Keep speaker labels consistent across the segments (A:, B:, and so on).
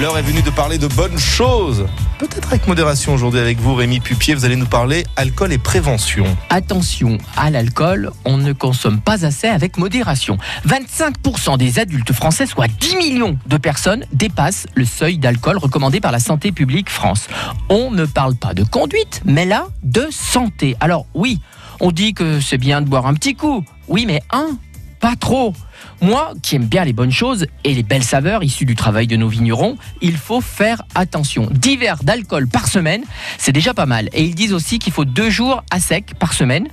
A: L'heure est venue de parler de bonnes choses. Peut-être avec modération aujourd'hui avec vous, Rémi Pupier. Vous allez nous parler alcool et prévention.
B: Attention à l'alcool, on ne consomme pas assez avec modération. 25% des adultes français, soit 10 millions de personnes, dépassent le seuil d'alcool recommandé par la Santé publique France. On ne parle pas de conduite, mais là, de santé. Alors oui, on dit que c'est bien de boire un petit coup. Oui, mais un, pas trop. Moi, qui aime bien les bonnes choses et les belles saveurs issues du travail de nos vignerons, il faut faire attention. 10 verres d'alcool par semaine, c'est déjà pas mal. Et ils disent aussi qu'il faut deux jours à sec par semaine.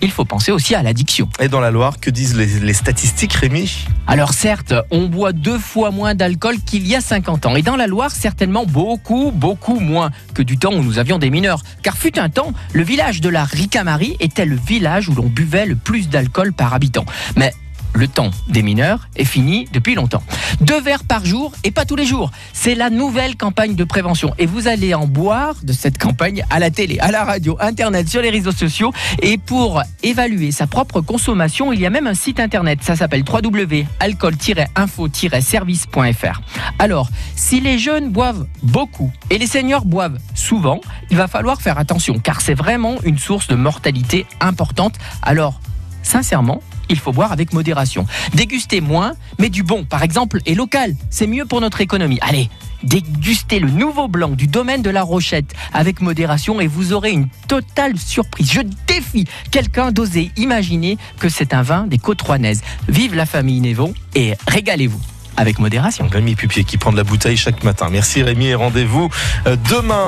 B: Il faut penser aussi à l'addiction.
A: Et dans la Loire, que disent les, les statistiques, Rémi?
B: Alors certes, on boit deux fois moins d'alcool qu'il y a 50 ans. Et dans la Loire, certainement beaucoup, beaucoup moins que du temps où nous avions des mineurs. Car fut un temps, le village de la Ricamarie était le village où l'on buvait le plus d'alcool par habitant. Mais le temps des mineurs est fini depuis longtemps. Deux verres par jour et pas tous les jours. C'est la nouvelle campagne de prévention. Et vous allez en boire de cette campagne à la télé, à la radio, internet, sur les réseaux sociaux. Et pour évaluer sa propre consommation, il y a même un site internet. Ça s'appelle www.alcool-info-service.fr. Alors, si les jeunes boivent beaucoup et les seniors boivent souvent, il va falloir faire attention car c'est vraiment une source de mortalité importante. Alors, sincèrement, il faut boire avec modération. Déguster moins, mais du bon, par exemple, et local. C'est mieux pour notre économie. Allez, dégustez le nouveau blanc du domaine de la Rochette avec modération et vous aurez une totale surprise. Je défie quelqu'un d'oser imaginer que c'est un vin des côtes rouennaises. Vive la famille Névon et régalez-vous avec modération.
A: Rémi Pupier qui prend de la bouteille chaque matin. Merci Rémi et rendez-vous euh, demain.